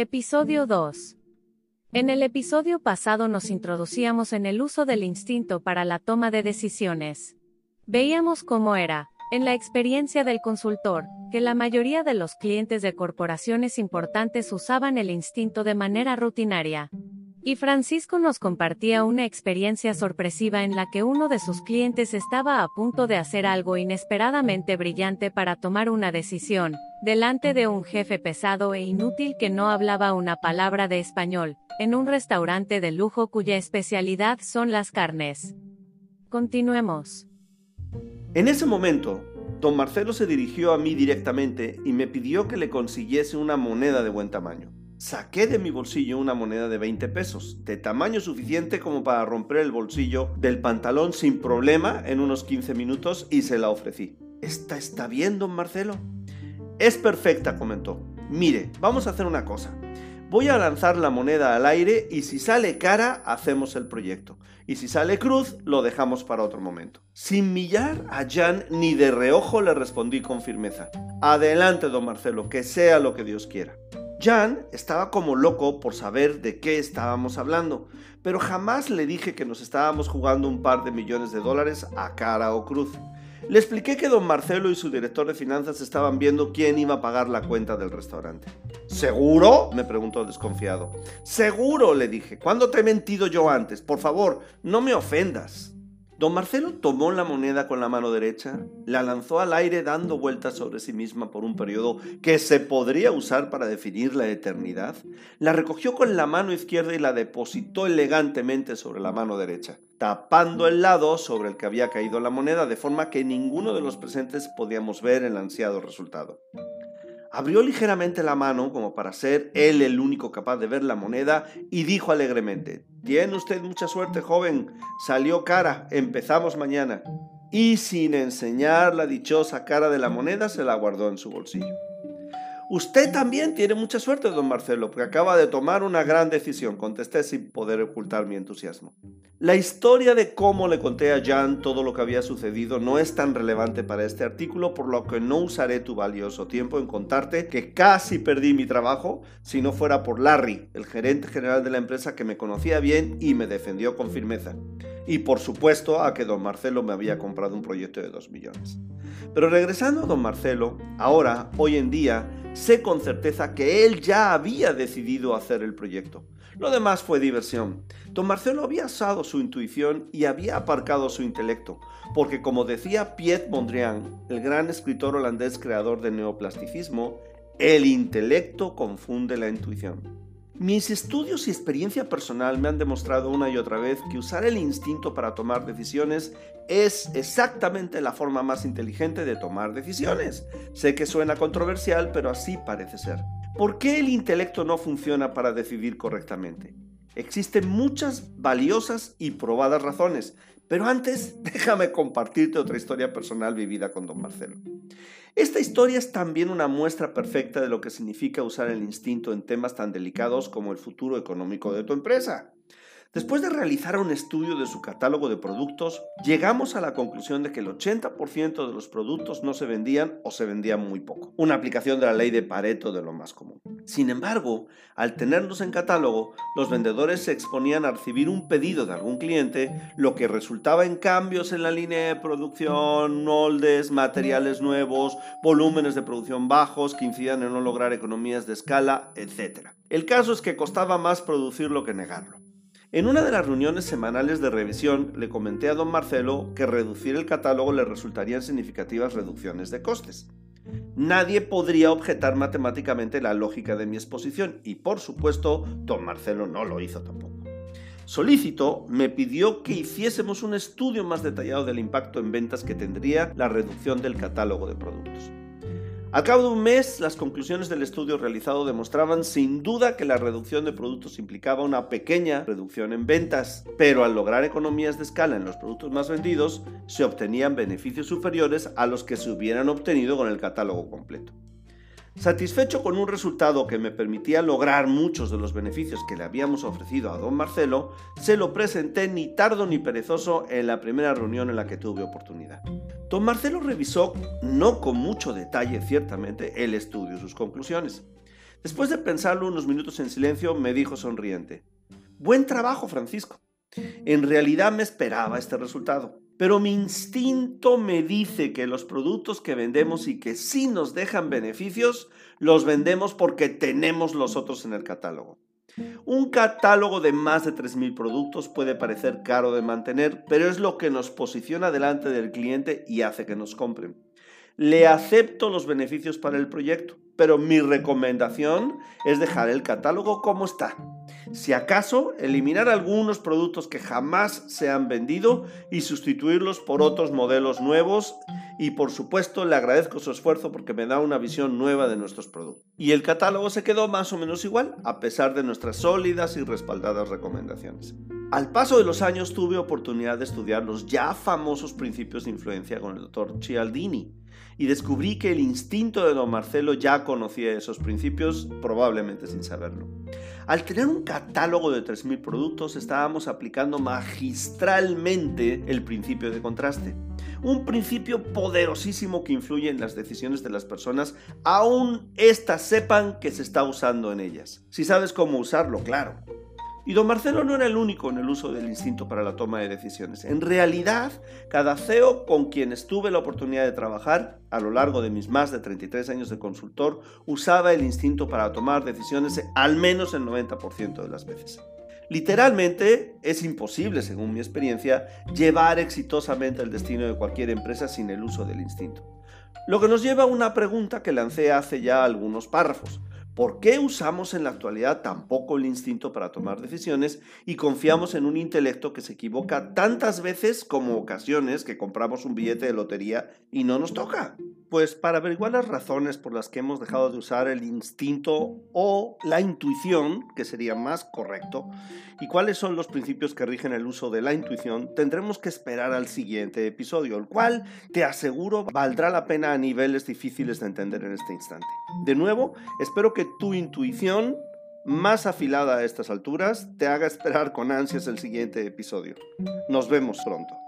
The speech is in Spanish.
Episodio 2. En el episodio pasado nos introducíamos en el uso del instinto para la toma de decisiones. Veíamos cómo era, en la experiencia del consultor, que la mayoría de los clientes de corporaciones importantes usaban el instinto de manera rutinaria. Y Francisco nos compartía una experiencia sorpresiva en la que uno de sus clientes estaba a punto de hacer algo inesperadamente brillante para tomar una decisión, delante de un jefe pesado e inútil que no hablaba una palabra de español, en un restaurante de lujo cuya especialidad son las carnes. Continuemos. En ese momento, don Marcelo se dirigió a mí directamente y me pidió que le consiguiese una moneda de buen tamaño. Saqué de mi bolsillo una moneda de 20 pesos, de tamaño suficiente como para romper el bolsillo del pantalón sin problema en unos 15 minutos y se la ofrecí. ¿Esta está bien, don Marcelo? Es perfecta, comentó. Mire, vamos a hacer una cosa. Voy a lanzar la moneda al aire y si sale cara, hacemos el proyecto. Y si sale cruz, lo dejamos para otro momento. Sin millar a Jan ni de reojo le respondí con firmeza. Adelante, don Marcelo, que sea lo que Dios quiera. Jan estaba como loco por saber de qué estábamos hablando, pero jamás le dije que nos estábamos jugando un par de millones de dólares a cara o cruz. Le expliqué que don Marcelo y su director de finanzas estaban viendo quién iba a pagar la cuenta del restaurante. ¿Seguro? me preguntó desconfiado. Seguro, le dije. ¿Cuándo te he mentido yo antes? Por favor, no me ofendas. Don Marcelo tomó la moneda con la mano derecha, la lanzó al aire dando vueltas sobre sí misma por un periodo que se podría usar para definir la eternidad, la recogió con la mano izquierda y la depositó elegantemente sobre la mano derecha, tapando el lado sobre el que había caído la moneda de forma que ninguno de los presentes podíamos ver el ansiado resultado. Abrió ligeramente la mano como para ser él el único capaz de ver la moneda y dijo alegremente, Tiene usted mucha suerte, joven, salió cara, empezamos mañana. Y sin enseñar la dichosa cara de la moneda, se la guardó en su bolsillo. Usted también tiene mucha suerte, don Marcelo, porque acaba de tomar una gran decisión, contesté sin poder ocultar mi entusiasmo. La historia de cómo le conté a Jan todo lo que había sucedido no es tan relevante para este artículo, por lo que no usaré tu valioso tiempo en contarte que casi perdí mi trabajo si no fuera por Larry, el gerente general de la empresa que me conocía bien y me defendió con firmeza. Y por supuesto a que don Marcelo me había comprado un proyecto de 2 millones. Pero regresando a don Marcelo, ahora, hoy en día, sé con certeza que él ya había decidido hacer el proyecto. Lo demás fue diversión. Don Marcelo había asado su intuición y había aparcado su intelecto, porque como decía Piet Mondrian, el gran escritor holandés creador del neoplasticismo, el intelecto confunde la intuición. Mis estudios y experiencia personal me han demostrado una y otra vez que usar el instinto para tomar decisiones es exactamente la forma más inteligente de tomar decisiones. Sé que suena controversial, pero así parece ser. ¿Por qué el intelecto no funciona para decidir correctamente? Existen muchas valiosas y probadas razones, pero antes déjame compartirte otra historia personal vivida con don Marcelo. Esta historia es también una muestra perfecta de lo que significa usar el instinto en temas tan delicados como el futuro económico de tu empresa. Después de realizar un estudio de su catálogo de productos, llegamos a la conclusión de que el 80% de los productos no se vendían o se vendían muy poco. Una aplicación de la ley de Pareto de lo más común. Sin embargo, al tenerlos en catálogo, los vendedores se exponían a recibir un pedido de algún cliente, lo que resultaba en cambios en la línea de producción, moldes, materiales nuevos, volúmenes de producción bajos que incidan en no lograr economías de escala, etc. El caso es que costaba más producirlo que negarlo. En una de las reuniones semanales de revisión le comenté a don Marcelo que reducir el catálogo le resultarían significativas reducciones de costes. Nadie podría objetar matemáticamente la lógica de mi exposición y por supuesto don Marcelo no lo hizo tampoco. Solícito me pidió que hiciésemos un estudio más detallado del impacto en ventas que tendría la reducción del catálogo de productos. Al cabo de un mes, las conclusiones del estudio realizado demostraban sin duda que la reducción de productos implicaba una pequeña reducción en ventas, pero al lograr economías de escala en los productos más vendidos, se obtenían beneficios superiores a los que se hubieran obtenido con el catálogo completo. Satisfecho con un resultado que me permitía lograr muchos de los beneficios que le habíamos ofrecido a don Marcelo, se lo presenté ni tardo ni perezoso en la primera reunión en la que tuve oportunidad. Don Marcelo revisó, no con mucho detalle ciertamente, el estudio y sus conclusiones. Después de pensarlo unos minutos en silencio, me dijo sonriente, Buen trabajo, Francisco. En realidad me esperaba este resultado, pero mi instinto me dice que los productos que vendemos y que sí nos dejan beneficios, los vendemos porque tenemos los otros en el catálogo. Un catálogo de más de 3.000 productos puede parecer caro de mantener, pero es lo que nos posiciona delante del cliente y hace que nos compren. Le acepto los beneficios para el proyecto, pero mi recomendación es dejar el catálogo como está. Si acaso, eliminar algunos productos que jamás se han vendido y sustituirlos por otros modelos nuevos y por supuesto le agradezco su esfuerzo porque me da una visión nueva de nuestros productos. Y el catálogo se quedó más o menos igual, a pesar de nuestras sólidas y respaldadas recomendaciones. Al paso de los años tuve oportunidad de estudiar los ya famosos principios de influencia con el doctor Cialdini y descubrí que el instinto de don Marcelo ya conocía esos principios, probablemente sin saberlo. Al tener un catálogo de 3.000 productos, estábamos aplicando magistralmente el principio de contraste. Un principio poderosísimo que influye en las decisiones de las personas, aun éstas sepan que se está usando en ellas. Si sabes cómo usarlo, claro. Y don Marcelo no era el único en el uso del instinto para la toma de decisiones. En realidad, cada CEO con quien estuve la oportunidad de trabajar a lo largo de mis más de 33 años de consultor usaba el instinto para tomar decisiones al menos el 90% de las veces. Literalmente es imposible, según mi experiencia, llevar exitosamente el destino de cualquier empresa sin el uso del instinto. Lo que nos lleva a una pregunta que lancé hace ya algunos párrafos. ¿Por qué usamos en la actualidad tan poco el instinto para tomar decisiones y confiamos en un intelecto que se equivoca tantas veces como ocasiones que compramos un billete de lotería y no nos toca? Pues para averiguar las razones por las que hemos dejado de usar el instinto o la intuición, que sería más correcto, y cuáles son los principios que rigen el uso de la intuición, tendremos que esperar al siguiente episodio, el cual, te aseguro, valdrá la pena a niveles difíciles de entender en este instante. De nuevo, espero que tu intuición, más afilada a estas alturas, te haga esperar con ansias el siguiente episodio. Nos vemos pronto.